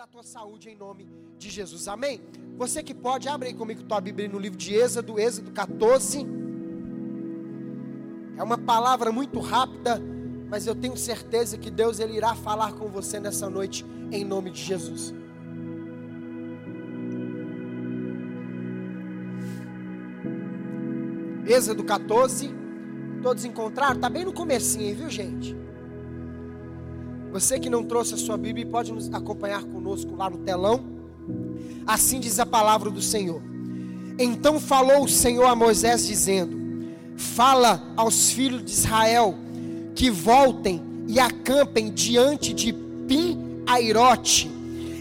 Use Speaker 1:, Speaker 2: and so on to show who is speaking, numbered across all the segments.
Speaker 1: da tua saúde em nome de Jesus. Amém? Você que pode, abre aí comigo tua Bíblia no livro de Êxodo, Êxodo 14. É uma palavra muito rápida, mas eu tenho certeza que Deus ele irá falar com você nessa noite em nome de Jesus. Êxodo 14. Todos encontraram? Está bem no comecinho, viu gente? Você que não trouxe a sua Bíblia pode nos acompanhar conosco lá no telão. Assim diz a palavra do Senhor. Então falou o Senhor a Moisés dizendo: Fala aos filhos de Israel que voltem e acampem diante de Pim Airote,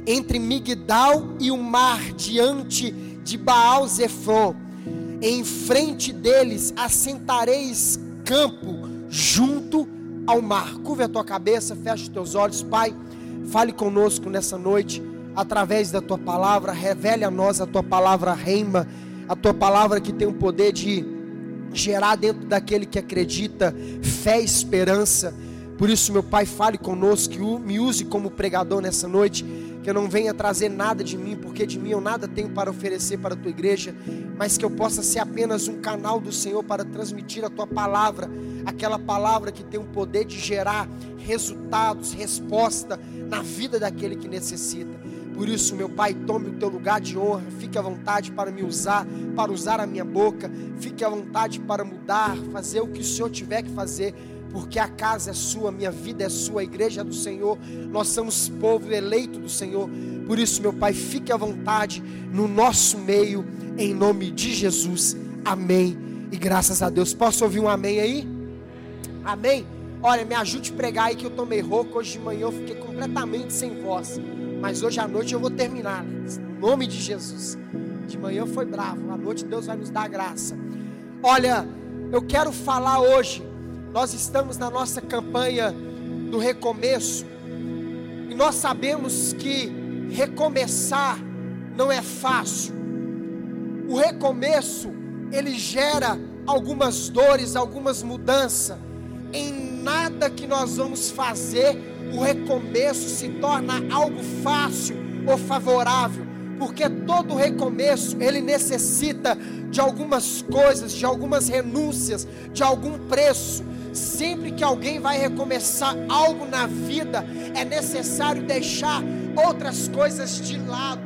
Speaker 1: entre Migdal e o mar, diante de Baal Zephon em frente deles assentareis campo junto ao mar. Curva a tua cabeça, fecha os teus olhos, Pai. Fale conosco nessa noite, através da tua palavra. Revele a nós a tua palavra reima, a tua palavra que tem o poder de gerar dentro daquele que acredita fé e esperança. Por isso, meu Pai, fale conosco, me use como pregador nessa noite que eu não venha trazer nada de mim, porque de mim eu nada tenho para oferecer para a tua igreja, mas que eu possa ser apenas um canal do Senhor para transmitir a tua palavra, aquela palavra que tem o poder de gerar resultados, resposta na vida daquele que necessita. Por isso, meu Pai, tome o teu lugar de honra, fique à vontade para me usar, para usar a minha boca, fique à vontade para mudar, fazer o que o Senhor tiver que fazer porque a casa é sua, minha vida é sua, a igreja é do Senhor, nós somos povo eleito do Senhor. Por isso, meu Pai, fique à vontade no nosso meio, em nome de Jesus. Amém. E graças a Deus. Posso ouvir um amém aí? Amém. Olha, me ajude a pregar aí que eu tomei rouco. Hoje de manhã eu fiquei completamente sem voz. Mas hoje à noite eu vou terminar. Em nome de Jesus. De manhã foi bravo. À noite Deus vai nos dar graça. Olha, eu quero falar hoje nós estamos na nossa campanha do recomeço, e nós sabemos que recomeçar não é fácil. O recomeço, ele gera algumas dores, algumas mudanças. Em nada que nós vamos fazer, o recomeço se torna algo fácil ou favorável, porque todo recomeço ele necessita de algumas coisas, de algumas renúncias, de algum preço. Sempre que alguém vai recomeçar algo na vida, é necessário deixar outras coisas de lado.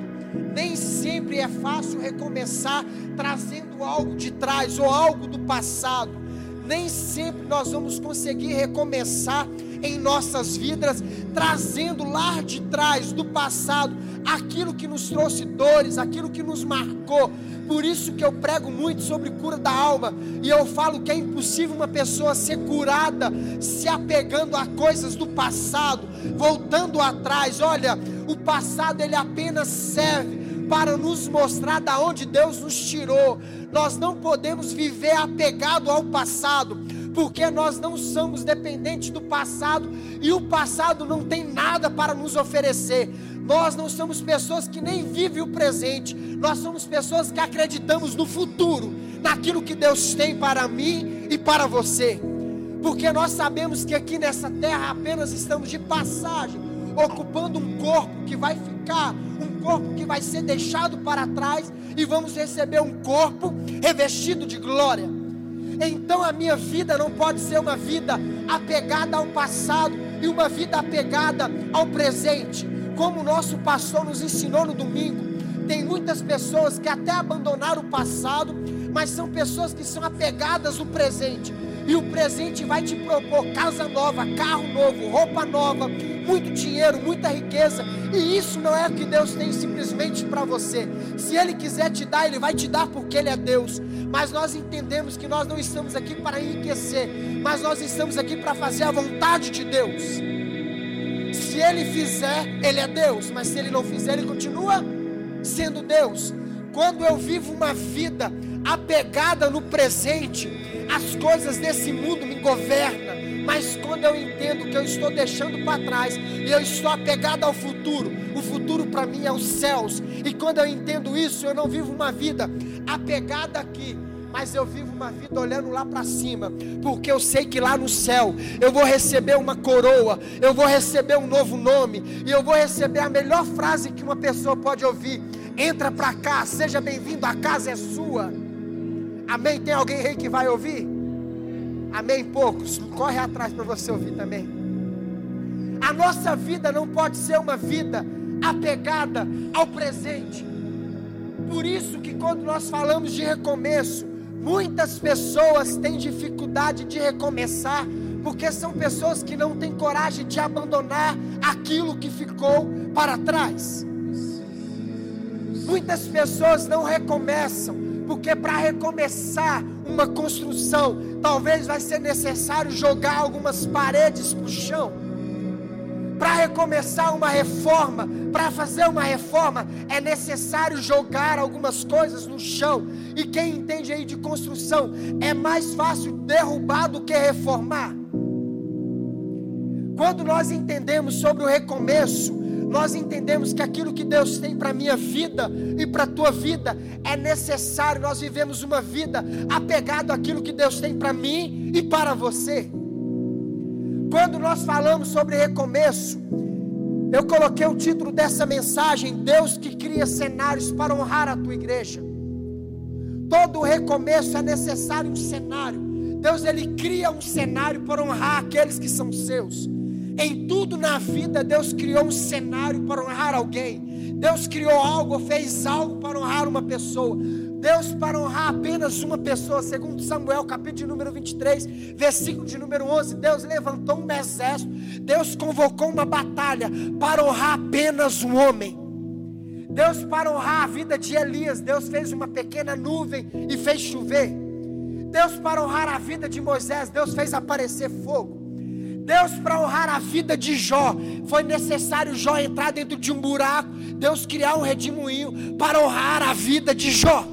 Speaker 1: Nem sempre é fácil recomeçar trazendo algo de trás ou algo do passado. Nem sempre nós vamos conseguir recomeçar em nossas vidas, trazendo lá de trás, do passado, aquilo que nos trouxe dores, aquilo que nos marcou. Por isso que eu prego muito sobre cura da alma, e eu falo que é impossível uma pessoa ser curada se apegando a coisas do passado, voltando atrás. Olha, o passado ele apenas serve para nos mostrar da onde Deus nos tirou. Nós não podemos viver apegado ao passado porque nós não somos dependentes do passado e o passado não tem nada para nos oferecer. Nós não somos pessoas que nem vivem o presente, nós somos pessoas que acreditamos no futuro, naquilo que Deus tem para mim e para você. Porque nós sabemos que aqui nessa terra apenas estamos de passagem, ocupando um corpo que vai ficar, um corpo que vai ser deixado para trás e vamos receber um corpo revestido de glória. Então a minha vida não pode ser uma vida apegada ao passado e uma vida apegada ao presente. Como o nosso pastor nos ensinou no domingo, tem muitas pessoas que até abandonaram o passado, mas são pessoas que são apegadas ao presente. E o presente vai te propor casa nova, carro novo, roupa nova, muito dinheiro, muita riqueza. E isso não é o que Deus tem simplesmente para você. Se Ele quiser te dar, Ele vai te dar porque Ele é Deus. Mas nós entendemos que nós não estamos aqui para enriquecer, mas nós estamos aqui para fazer a vontade de Deus. Se Ele fizer, Ele é Deus. Mas se Ele não fizer, Ele continua sendo Deus. Quando eu vivo uma vida apegada no presente, as coisas desse mundo me governam. Mas quando eu entendo que eu estou deixando para trás e eu estou apegado ao futuro, o futuro para mim é os céus. E quando eu entendo isso, eu não vivo uma vida apegada aqui, mas eu vivo uma vida olhando lá para cima, porque eu sei que lá no céu eu vou receber uma coroa, eu vou receber um novo nome, e eu vou receber a melhor frase que uma pessoa pode ouvir: entra para cá, seja bem-vindo, a casa é sua. Amém? Tem alguém aí que vai ouvir? Amém? Poucos, corre atrás para você ouvir também. A nossa vida não pode ser uma vida apegada ao presente. Por isso que quando nós falamos de recomeço, muitas pessoas têm dificuldade de recomeçar, porque são pessoas que não têm coragem de abandonar aquilo que ficou para trás. Muitas pessoas não recomeçam, porque para recomeçar uma construção, talvez vai ser necessário jogar algumas paredes para o chão para recomeçar uma reforma, para fazer uma reforma, é necessário jogar algumas coisas no chão. E quem entende aí de construção, é mais fácil derrubar do que reformar. Quando nós entendemos sobre o recomeço, nós entendemos que aquilo que Deus tem para a minha vida e para a tua vida é necessário. Nós vivemos uma vida apegado àquilo que Deus tem para mim e para você. Quando nós falamos sobre recomeço, eu coloquei o título dessa mensagem: Deus que cria cenários para honrar a tua igreja. Todo recomeço é necessário um cenário. Deus ele cria um cenário para honrar aqueles que são seus. Em tudo na vida, Deus criou um cenário para honrar alguém. Deus criou algo, fez algo para honrar uma pessoa. Deus para honrar apenas uma pessoa, segundo Samuel, capítulo de número 23, versículo de número 11, Deus levantou um exército, Deus convocou uma batalha para honrar apenas um homem. Deus para honrar a vida de Elias, Deus fez uma pequena nuvem e fez chover. Deus para honrar a vida de Moisés, Deus fez aparecer fogo. Deus, para honrar a vida de Jó, foi necessário Jó entrar dentro de um buraco, Deus criar um redemoinho para honrar a vida de Jó.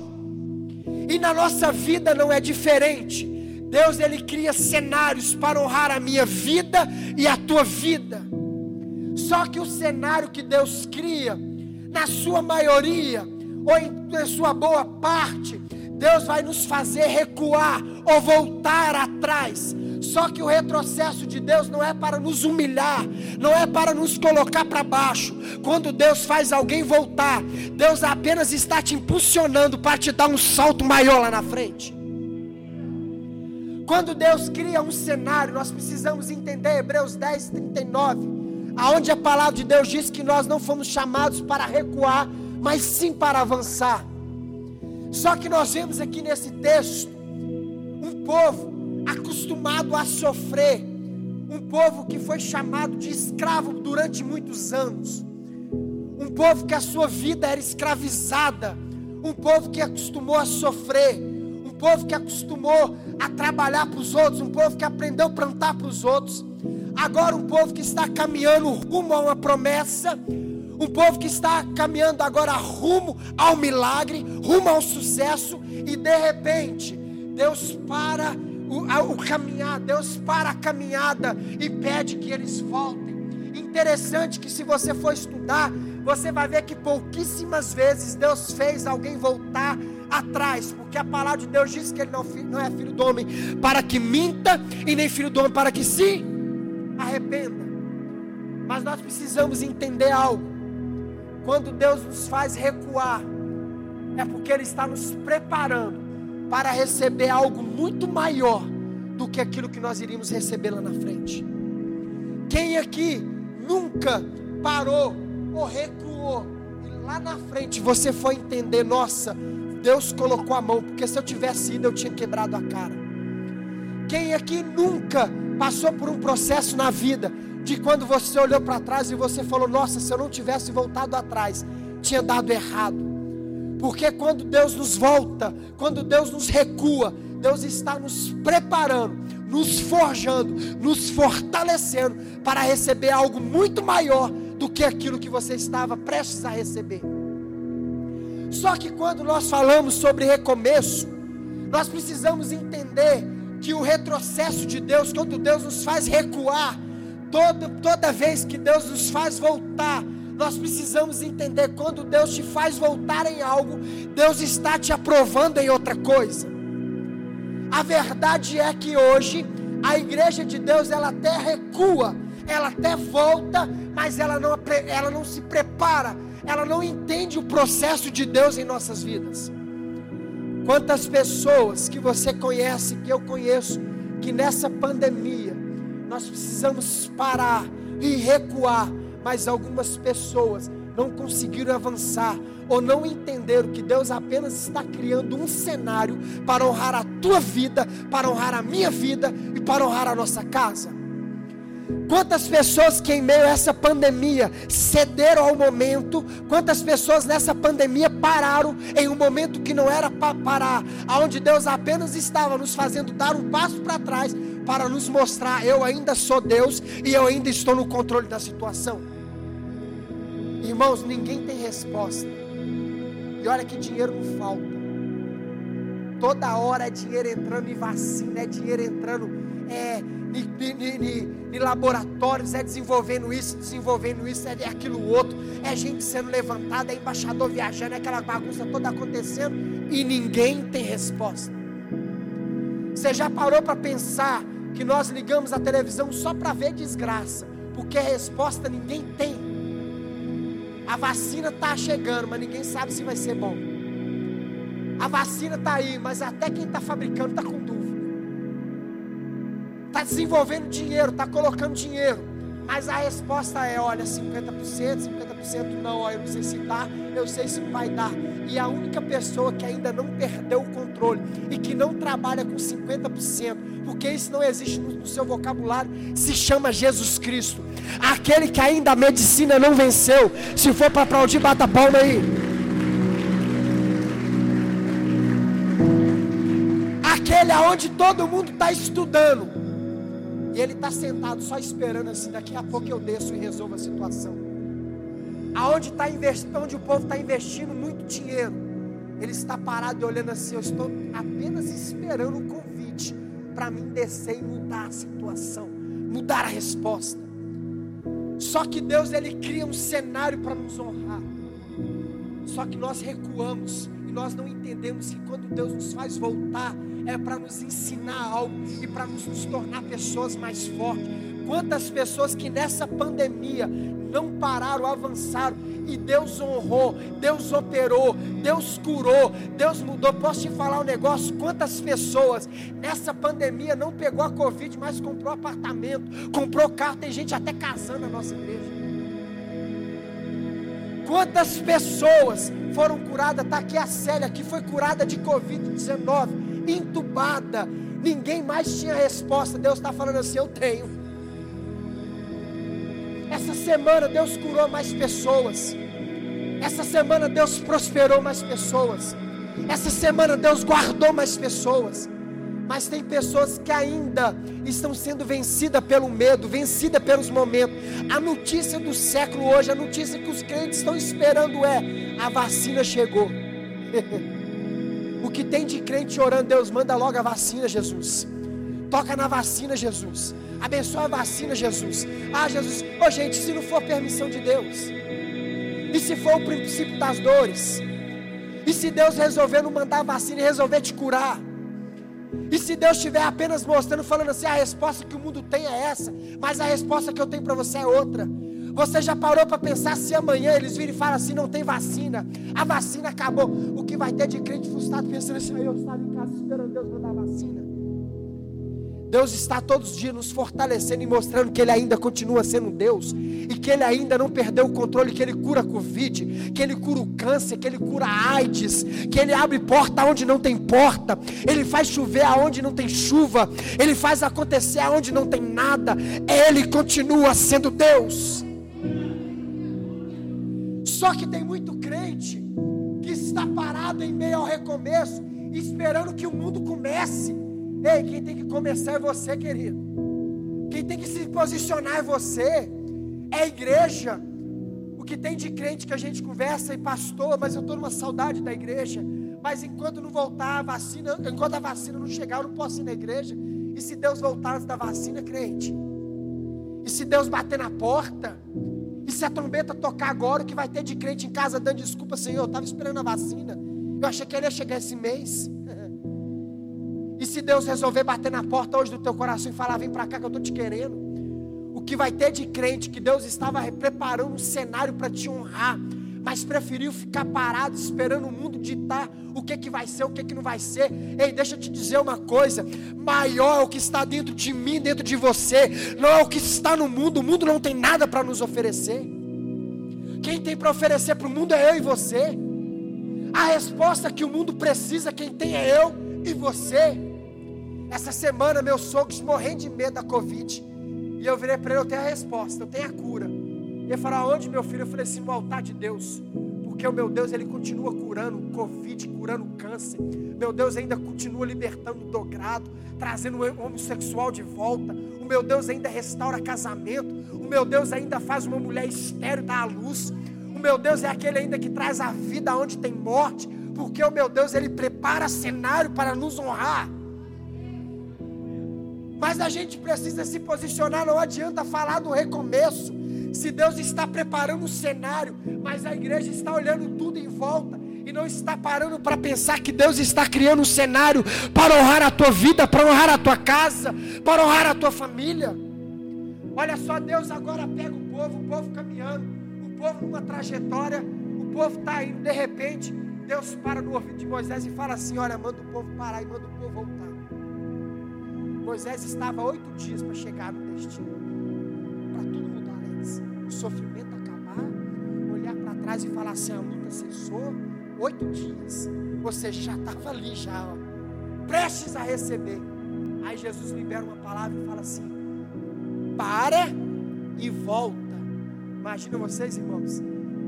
Speaker 1: E na nossa vida não é diferente. Deus ele cria cenários para honrar a minha vida e a tua vida. Só que o cenário que Deus cria, na sua maioria, ou em sua boa parte, Deus vai nos fazer recuar ou voltar atrás só que o retrocesso de Deus não é para nos humilhar, não é para nos colocar para baixo. Quando Deus faz alguém voltar, Deus apenas está te impulsionando para te dar um salto maior lá na frente. Quando Deus cria um cenário, nós precisamos entender Hebreus 10, 39, aonde a palavra de Deus diz que nós não fomos chamados para recuar, mas sim para avançar. Só que nós vemos aqui nesse texto um povo acostumado a sofrer, um povo que foi chamado de escravo durante muitos anos, um povo que a sua vida era escravizada, um povo que acostumou a sofrer, um povo que acostumou a trabalhar para os outros, um povo que aprendeu a plantar para os outros. Agora, um povo que está caminhando rumo a uma promessa, um povo que está caminhando agora rumo ao milagre, rumo ao sucesso, e de repente, Deus para o, o caminhar, Deus para a caminhada e pede que eles voltem. Interessante que se você for estudar, você vai ver que pouquíssimas vezes Deus fez alguém voltar atrás, porque a palavra de Deus diz que ele não, não é filho do homem para que minta, e nem filho do homem para que se arrependa. Mas nós precisamos entender algo. Quando Deus nos faz recuar, é porque Ele está nos preparando para receber algo muito maior do que aquilo que nós iríamos receber lá na frente. Quem aqui nunca parou ou recuou e lá na frente você foi entender, nossa, Deus colocou a mão, porque se eu tivesse ido eu tinha quebrado a cara. Quem aqui nunca passou por um processo na vida de quando você olhou para trás e você falou, nossa, se eu não tivesse voltado atrás, tinha dado errado. Porque quando Deus nos volta, quando Deus nos recua, Deus está nos preparando, nos forjando, nos fortalecendo para receber algo muito maior do que aquilo que você estava prestes a receber. Só que quando nós falamos sobre recomeço, nós precisamos entender que o retrocesso de Deus, quando Deus nos faz recuar, toda, toda vez que Deus nos faz voltar, nós precisamos entender quando Deus te faz voltar em algo, Deus está te aprovando em outra coisa. A verdade é que hoje a igreja de Deus ela até recua, ela até volta, mas ela não, ela não se prepara, ela não entende o processo de Deus em nossas vidas. Quantas pessoas que você conhece, que eu conheço, que nessa pandemia nós precisamos parar e recuar, mas algumas pessoas não conseguiram avançar ou não entenderam que Deus apenas está criando um cenário para honrar a tua vida, para honrar a minha vida e para honrar a nossa casa. Quantas pessoas que em meio a essa pandemia cederam ao momento, quantas pessoas nessa pandemia pararam em um momento que não era para parar, aonde Deus apenas estava nos fazendo dar um passo para trás para nos mostrar eu ainda sou Deus e eu ainda estou no controle da situação. Irmãos, ninguém tem resposta. E olha que dinheiro não falta. Toda hora é dinheiro entrando em vacina, é dinheiro entrando é, em, laboratórios, é desenvolvendo isso, desenvolvendo isso, é aquilo outro, é gente sendo levantada, é embaixador viajando, é aquela bagunça toda acontecendo e ninguém tem resposta. Você já parou para pensar que nós ligamos a televisão só para ver desgraça, porque a resposta ninguém tem. A vacina está chegando, mas ninguém sabe se vai ser bom. A vacina está aí, mas até quem está fabricando está com dúvida. Está desenvolvendo dinheiro, está colocando dinheiro. Mas a resposta é: olha, 50%, 50% não, eu não sei se dá, eu sei se vai dar. E a única pessoa que ainda não perdeu o controle e que não trabalha com 50%, porque isso não existe no, no seu vocabulário, se chama Jesus Cristo. Aquele que ainda a medicina não venceu. Se for para aplaudir, bata a palma aí. Aquele aonde todo mundo está estudando. E ele está sentado só esperando assim, daqui a pouco eu desço e resolvo a situação. Aonde tá investindo, onde o povo está investindo muito dinheiro. Ele está parado e olhando assim, eu estou apenas esperando o convite para mim descer e mudar a situação, mudar a resposta. Só que Deus ele cria um cenário para nos honrar. Só que nós recuamos e nós não entendemos que quando Deus nos faz voltar é para nos ensinar algo e para nos, nos tornar pessoas mais fortes. Quantas pessoas que nessa pandemia não pararam, avançaram e Deus honrou, Deus operou, Deus curou, Deus mudou. Posso te falar um negócio? Quantas pessoas nessa pandemia não pegou a Covid, mas comprou apartamento, comprou carro, tem gente até casando na nossa igreja. Quantas pessoas foram curadas? Está aqui a Célia, que foi curada de Covid-19, entubada. Ninguém mais tinha resposta. Deus está falando assim: Eu tenho. Essa semana Deus curou mais pessoas. Essa semana Deus prosperou mais pessoas. Essa semana Deus guardou mais pessoas. Mas tem pessoas que ainda estão sendo vencidas pelo medo, vencidas pelos momentos. A notícia do século hoje, a notícia que os crentes estão esperando é: a vacina chegou. o que tem de crente orando, Deus manda logo a vacina, Jesus. Toca na vacina, Jesus. Abençoa a vacina, Jesus. Ah, Jesus. Ô, oh, gente, se não for permissão de Deus. E se for o princípio das dores? E se Deus resolver não mandar a vacina e resolver te curar? E se Deus estiver apenas mostrando, falando assim, a resposta que o mundo tem é essa, mas a resposta que eu tenho para você é outra. Você já parou para pensar se amanhã eles virem e falam assim, não tem vacina, a vacina acabou. O que vai ter de crente frustrado pensando assim, eu estava em casa esperando Deus mandar a vacina. Deus está todos os dias nos fortalecendo e mostrando que Ele ainda continua sendo Deus e que Ele ainda não perdeu o controle, que Ele cura a Covid, que Ele cura o câncer, que Ele cura a AIDS, que Ele abre porta onde não tem porta, Ele faz chover aonde não tem chuva, Ele faz acontecer aonde não tem nada, Ele continua sendo Deus. Só que tem muito crente que está parado em meio ao recomeço, esperando que o mundo comece Ei, quem tem que começar é você, querido. Quem tem que se posicionar é você. É a igreja. O que tem de crente que a gente conversa e pastor, mas eu estou numa saudade da igreja. Mas enquanto não voltar a vacina, enquanto a vacina não chegar, eu não posso ir na igreja. E se Deus voltar antes da vacina, crente? E se Deus bater na porta? E se a trombeta tocar agora, o que vai ter de crente em casa dando desculpa, Senhor? Eu estava esperando a vacina. Eu achei que ele ia chegar esse mês. E se Deus resolver bater na porta hoje do teu coração e falar: vem para cá que eu estou te querendo. O que vai ter de crente que Deus estava preparando um cenário para te honrar, mas preferiu ficar parado esperando o mundo ditar o que, que vai ser, o que, que não vai ser. Ei, deixa eu te dizer uma coisa: maior é o que está dentro de mim, dentro de você, não é o que está no mundo. O mundo não tem nada para nos oferecer. Quem tem para oferecer para o mundo é eu e você. A resposta que o mundo precisa, quem tem é eu e você. Essa semana, meus sogros morrendo de medo da Covid. E eu virei para ele: eu tenho a resposta, eu tenho a cura. Ele falou: aonde, meu filho? Eu falei assim: no altar de Deus. Porque o meu Deus, Ele continua curando Covid, curando câncer. Meu Deus ainda continua libertando o dogrado, trazendo o homossexual de volta. O meu Deus ainda restaura casamento. O meu Deus ainda faz uma mulher estéreo dar à luz. O meu Deus é aquele ainda que traz a vida onde tem morte. Porque o meu Deus, Ele prepara cenário para nos honrar. Mas a gente precisa se posicionar, não adianta falar do recomeço. Se Deus está preparando o cenário, mas a igreja está olhando tudo em volta e não está parando para pensar que Deus está criando um cenário para honrar a tua vida, para honrar a tua casa, para honrar a tua família. Olha só, Deus agora pega o povo, o povo caminhando, o povo numa trajetória, o povo está indo, de repente, Deus para no ouvido de Moisés e fala assim: Olha, manda o povo parar e manda o povo voltar. Moisés estava oito dias para chegar no destino o sofrimento acabar, olhar para trás e falar assim: a luta cessou, oito dias, você já estava ali, já, ó, prestes a receber. Aí Jesus libera uma palavra e fala assim: para e volta. Imagina vocês, irmãos,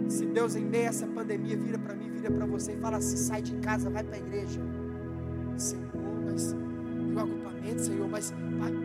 Speaker 1: se Deus em meio a essa pandemia vira para mim, vira para você e fala assim: sai de casa, vai para a igreja. Senhor, mas o agrupamento, Senhor, mas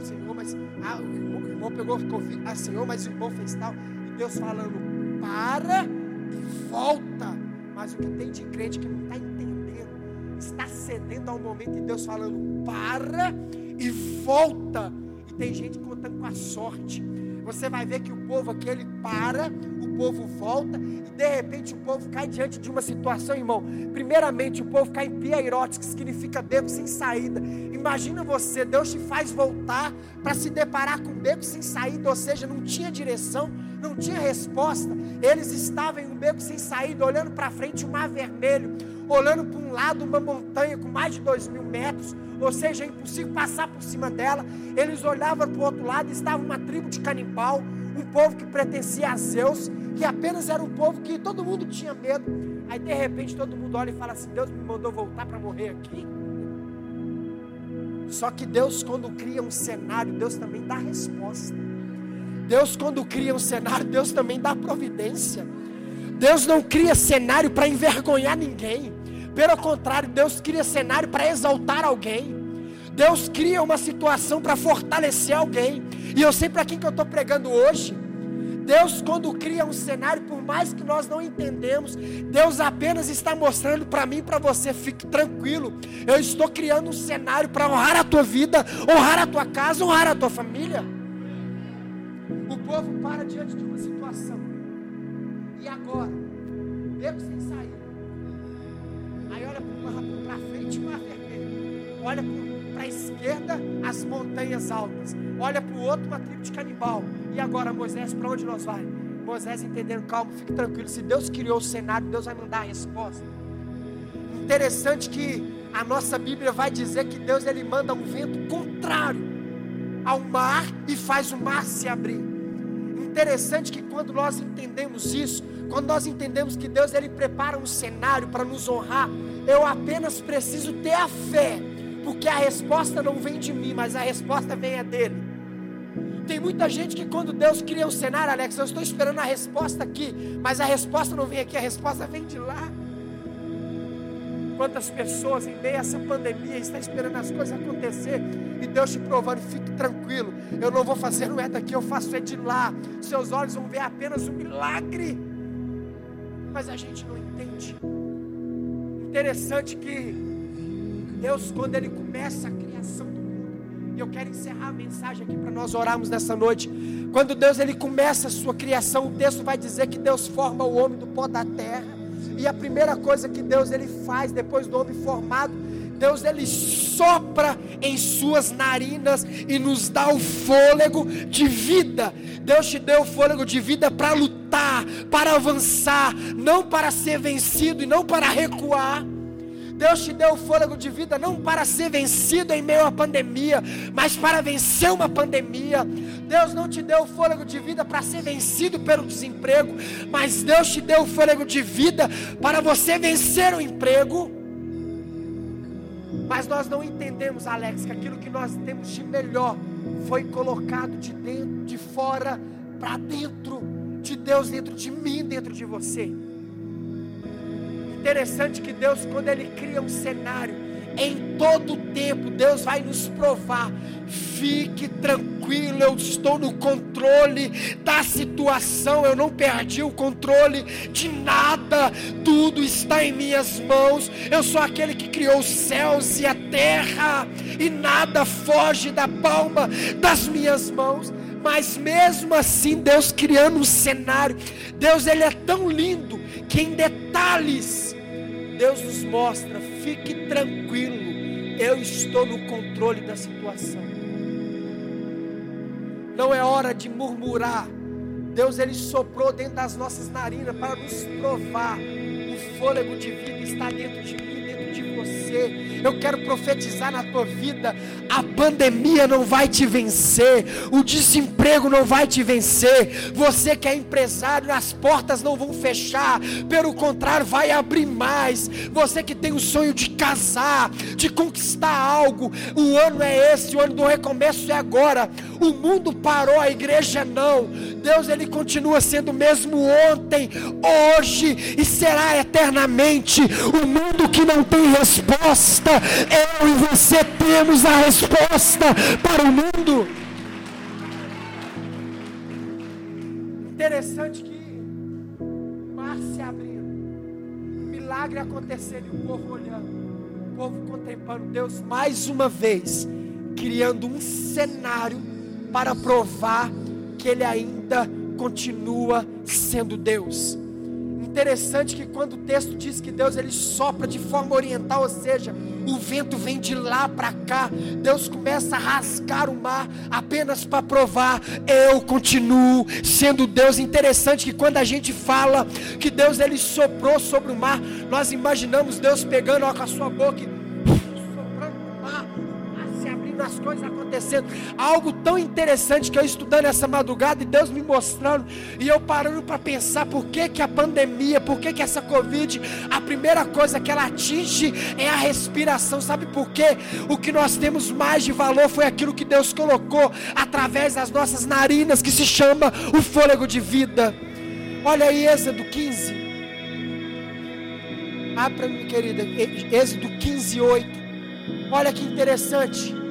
Speaker 1: Senhor, mas ah, o, irmão, pegou Covid, ah, Senhor, mas o irmão fez tal. Deus falando, para e volta. Mas o que tem de crente que não está entendendo, está cedendo ao momento de Deus falando, para e volta. E tem gente contando com a sorte. Você vai ver que o povo aqui ele para, o povo volta e de repente o povo cai diante de uma situação, irmão. Primeiramente, o povo cai em piairotes, que significa beco sem saída. Imagina você, Deus te faz voltar para se deparar com beco sem saída, ou seja, não tinha direção, não tinha resposta. Eles estavam em um beco sem saída, olhando para frente um mar vermelho, olhando para um lado uma montanha com mais de dois mil metros, ou seja, é impossível passar por cima dela. Eles olhavam para o outro lado, estava uma tribo de canibal, um povo que pertencia a Zeus, que apenas era um povo que todo mundo tinha medo. Aí de repente todo mundo olha e fala assim: Deus me mandou voltar para morrer aqui. Só que Deus, quando cria um cenário, Deus também dá resposta. Deus, quando cria um cenário, Deus também dá providência. Deus não cria cenário para envergonhar ninguém. Pelo contrário, Deus cria cenário para exaltar alguém. Deus cria uma situação para fortalecer alguém. E eu sei para quem que eu estou pregando hoje. Deus, quando cria um cenário, por mais que nós não entendemos, Deus apenas está mostrando para mim e para você, fique tranquilo. Eu estou criando um cenário para honrar a tua vida, honrar a tua casa, honrar a tua família. O povo para diante de uma situação. E agora? Beco sem saída. Aí olha para frente, mar vermelho. Olha para a esquerda, as montanhas altas. Olha para o outro, uma tribo de canibal. E agora, Moisés, para onde nós vai? Moisés entendendo, calma, fique tranquilo. Se Deus criou o cenário, Deus vai mandar a resposta. Interessante que a nossa Bíblia vai dizer que Deus ele manda um vento contrário ao mar e faz o mar se abrir interessante que quando nós entendemos isso, quando nós entendemos que Deus ele prepara um cenário para nos honrar, eu apenas preciso ter a fé, porque a resposta não vem de mim, mas a resposta vem é dele. Tem muita gente que quando Deus cria um cenário, Alex, eu estou esperando a resposta aqui, mas a resposta não vem aqui, a resposta vem de lá. Quantas pessoas em meio a essa pandemia estão esperando as coisas acontecer e Deus te provando, fique tranquilo, eu não vou fazer não é daqui, eu faço é de lá. Seus olhos vão ver apenas um milagre. Mas a gente não entende. Interessante que Deus, quando Ele começa a criação do mundo, e eu quero encerrar a mensagem aqui para nós orarmos nessa noite. Quando Deus ele começa a sua criação, o texto vai dizer que Deus forma o homem do pó da terra. E a primeira coisa que Deus ele faz depois do homem formado, Deus ele sopra em suas narinas e nos dá o fôlego de vida. Deus te deu o fôlego de vida para lutar, para avançar, não para ser vencido e não para recuar. Deus te deu o fôlego de vida não para ser vencido em meio à pandemia, mas para vencer uma pandemia. Deus não te deu o fôlego de vida para ser vencido pelo desemprego, mas Deus te deu o fôlego de vida para você vencer o emprego. Mas nós não entendemos, Alex, que aquilo que nós temos de melhor foi colocado de dentro, de fora para dentro, de Deus dentro de mim, dentro de você. Interessante que Deus, quando Ele cria um cenário, em todo tempo, Deus vai nos provar. Fique tranquilo, eu estou no controle da situação, eu não perdi o controle de nada, tudo está em minhas mãos. Eu sou aquele que criou os céus e a terra, e nada foge da palma das minhas mãos. Mas mesmo assim, Deus criando um cenário, Deus ele é tão lindo que em detalhes Deus nos mostra, fique tranquilo, eu estou no controle da situação. Não é hora de murmurar. Deus ele soprou dentro das nossas narinas para nos provar. O fôlego de vida está dentro de mim você. Eu quero profetizar na tua vida: a pandemia não vai te vencer, o desemprego não vai te vencer. Você que é empresário, as portas não vão fechar, pelo contrário, vai abrir mais. Você que tem o sonho de casar, de conquistar algo, o ano é esse, o ano do recomeço é agora. O mundo parou, a igreja não. Deus ele continua sendo o mesmo ontem, hoje e será eternamente. O mundo que não tem resposta, eu e você temos a resposta para o mundo. Interessante que o mar se abrindo, milagre acontecendo e o povo olhando, o povo contemplando Deus mais uma vez, criando um cenário para provar que Ele ainda continua sendo Deus. Interessante que quando o texto diz que Deus ele sopra de forma oriental, ou seja, o vento vem de lá para cá, Deus começa a rasgar o mar apenas para provar, eu continuo sendo Deus. Interessante que quando a gente fala que Deus ele soprou sobre o mar, nós imaginamos Deus pegando ó, com a sua boca e as coisas acontecendo. Algo tão interessante que eu estudando essa madrugada e Deus me mostrando, e eu parando para pensar por que, que a pandemia, por que, que essa Covid, a primeira coisa que ela atinge é a respiração. Sabe por quê? O que nós temos mais de valor foi aquilo que Deus colocou através das nossas narinas, que se chama o fôlego de vida. Olha aí, Êxodo 15. Ah, para mim, querida, Êxodo 15, 8. Olha que interessante.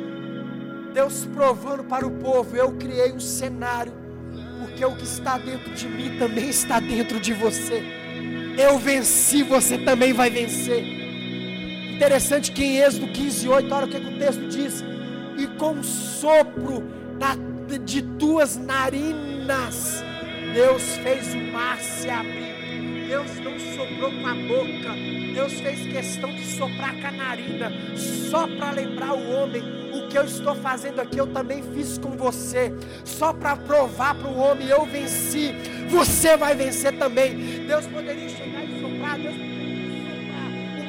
Speaker 1: Deus provando para o povo: eu criei um cenário, porque o que está dentro de mim também está dentro de você. Eu venci, você também vai vencer. Interessante que em Êxodo 15, 8, olha o que, que o texto diz: e com sopro de tuas narinas, Deus fez o mar se abrir. Deus não soprou com a boca, Deus fez questão de soprar com a narina, só para lembrar o homem o que eu estou fazendo aqui eu também fiz com você, só para provar para o homem: eu venci, você vai vencer também. Deus poderia chegar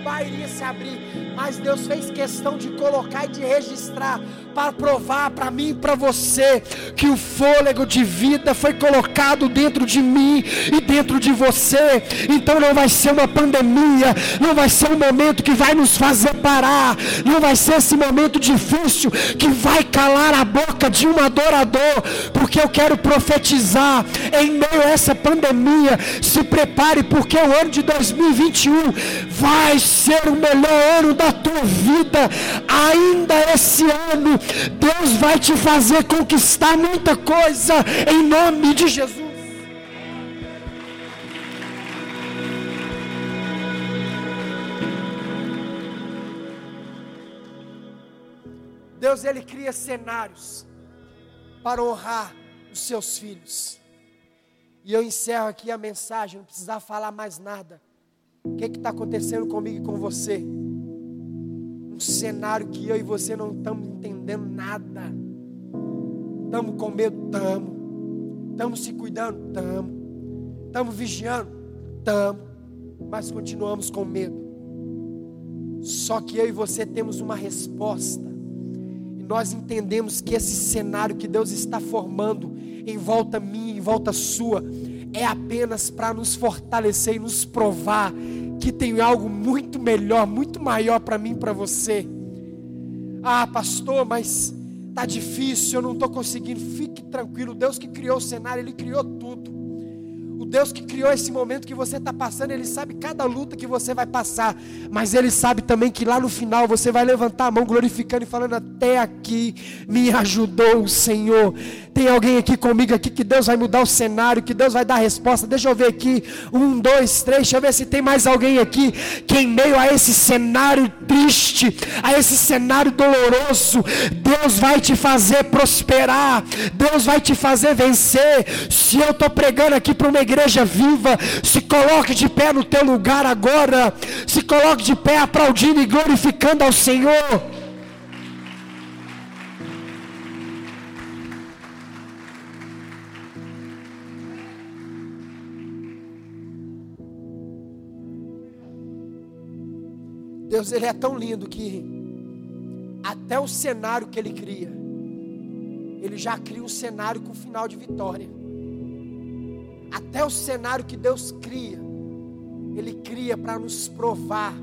Speaker 1: mar iria se abrir, mas Deus fez questão de colocar e de registrar para provar para mim e para você que o fôlego de vida foi colocado dentro de mim e dentro de você. Então não vai ser uma pandemia, não vai ser um momento que vai nos fazer parar, não vai ser esse momento difícil que vai calar a boca de um adorador, porque eu quero profetizar em meio a essa pandemia. Se prepare, porque o ano de 2021 vai ser o melhor ano da tua vida. Ainda esse ano Deus vai te fazer conquistar muita coisa em nome de Jesus. Deus ele cria cenários para honrar os seus filhos. E eu encerro aqui a mensagem, não precisar falar mais nada. O que está acontecendo comigo e com você? um cenário que eu e você não estamos entendendo nada. Estamos com medo? Estamos. Estamos se cuidando? Estamos. Estamos vigiando? Estamos. Mas continuamos com medo. Só que eu e você temos uma resposta. E nós entendemos que esse cenário que Deus está formando em volta minha, em volta sua, é apenas para nos fortalecer e nos provar que tem algo muito melhor, muito maior para mim e para você. Ah, pastor, mas tá difícil, eu não estou conseguindo. Fique tranquilo, Deus que criou o cenário, Ele criou tudo. O Deus que criou esse momento que você está passando, Ele sabe cada luta que você vai passar, mas Ele sabe também que lá no final você vai levantar a mão glorificando e falando: Até aqui me ajudou o Senhor. Tem alguém aqui comigo aqui que Deus vai mudar o cenário, que Deus vai dar a resposta. Deixa eu ver aqui. Um, dois, três. Deixa eu ver se tem mais alguém aqui que em meio a esse cenário triste, a esse cenário doloroso, Deus vai te fazer prosperar. Deus vai te fazer vencer. Se eu estou pregando aqui para uma igreja viva, se coloque de pé no teu lugar agora. Se coloque de pé aplaudindo e glorificando ao Senhor. Deus ele é tão lindo que até o cenário que ele cria, ele já cria um cenário com final de vitória. Até o cenário que Deus cria, ele cria para nos provar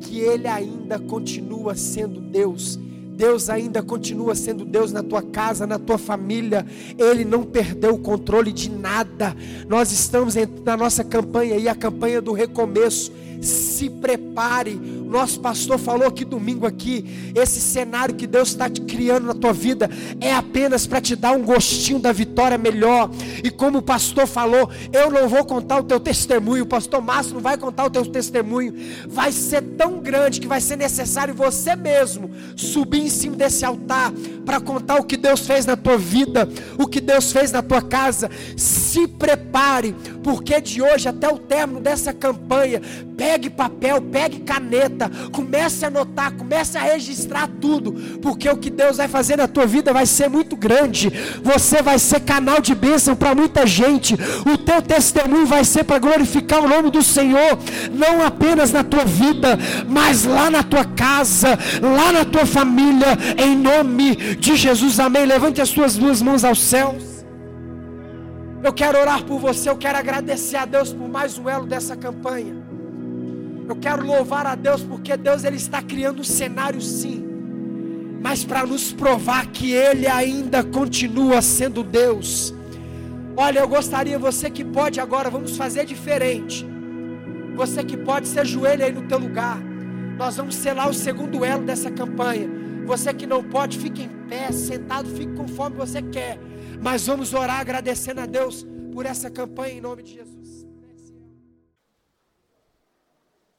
Speaker 1: que ele ainda continua sendo Deus Deus ainda continua sendo Deus na tua casa, na tua família. Ele não perdeu o controle de nada. Nós estamos na nossa campanha aí, a campanha do recomeço se prepare. Nosso pastor falou aqui domingo aqui, esse cenário que Deus está te criando na tua vida é apenas para te dar um gostinho da vitória melhor. E como o pastor falou, eu não vou contar o teu testemunho, o pastor Márcio não vai contar o teu testemunho. Vai ser tão grande que vai ser necessário você mesmo subir em cima desse altar para contar o que Deus fez na tua vida, o que Deus fez na tua casa. Se prepare, porque de hoje até o término dessa campanha, Pegue papel, pegue caneta, comece a anotar, comece a registrar tudo, porque o que Deus vai fazer na tua vida vai ser muito grande. Você vai ser canal de bênção para muita gente. O teu testemunho vai ser para glorificar o nome do Senhor, não apenas na tua vida, mas lá na tua casa, lá na tua família, em nome de Jesus. Amém. Levante as suas duas mãos aos céus. Eu quero orar por você, eu quero agradecer a Deus por mais um elo dessa campanha. Eu quero louvar a Deus porque Deus ele está criando um cenário sim, mas para nos provar que ele ainda continua sendo Deus. Olha, eu gostaria você que pode agora, vamos fazer diferente. Você que pode ser joelho aí no teu lugar. Nós vamos selar o segundo elo dessa campanha. Você que não pode, fique em pé, sentado, fique conforme você quer. Mas vamos orar agradecendo a Deus por essa campanha em nome de Jesus.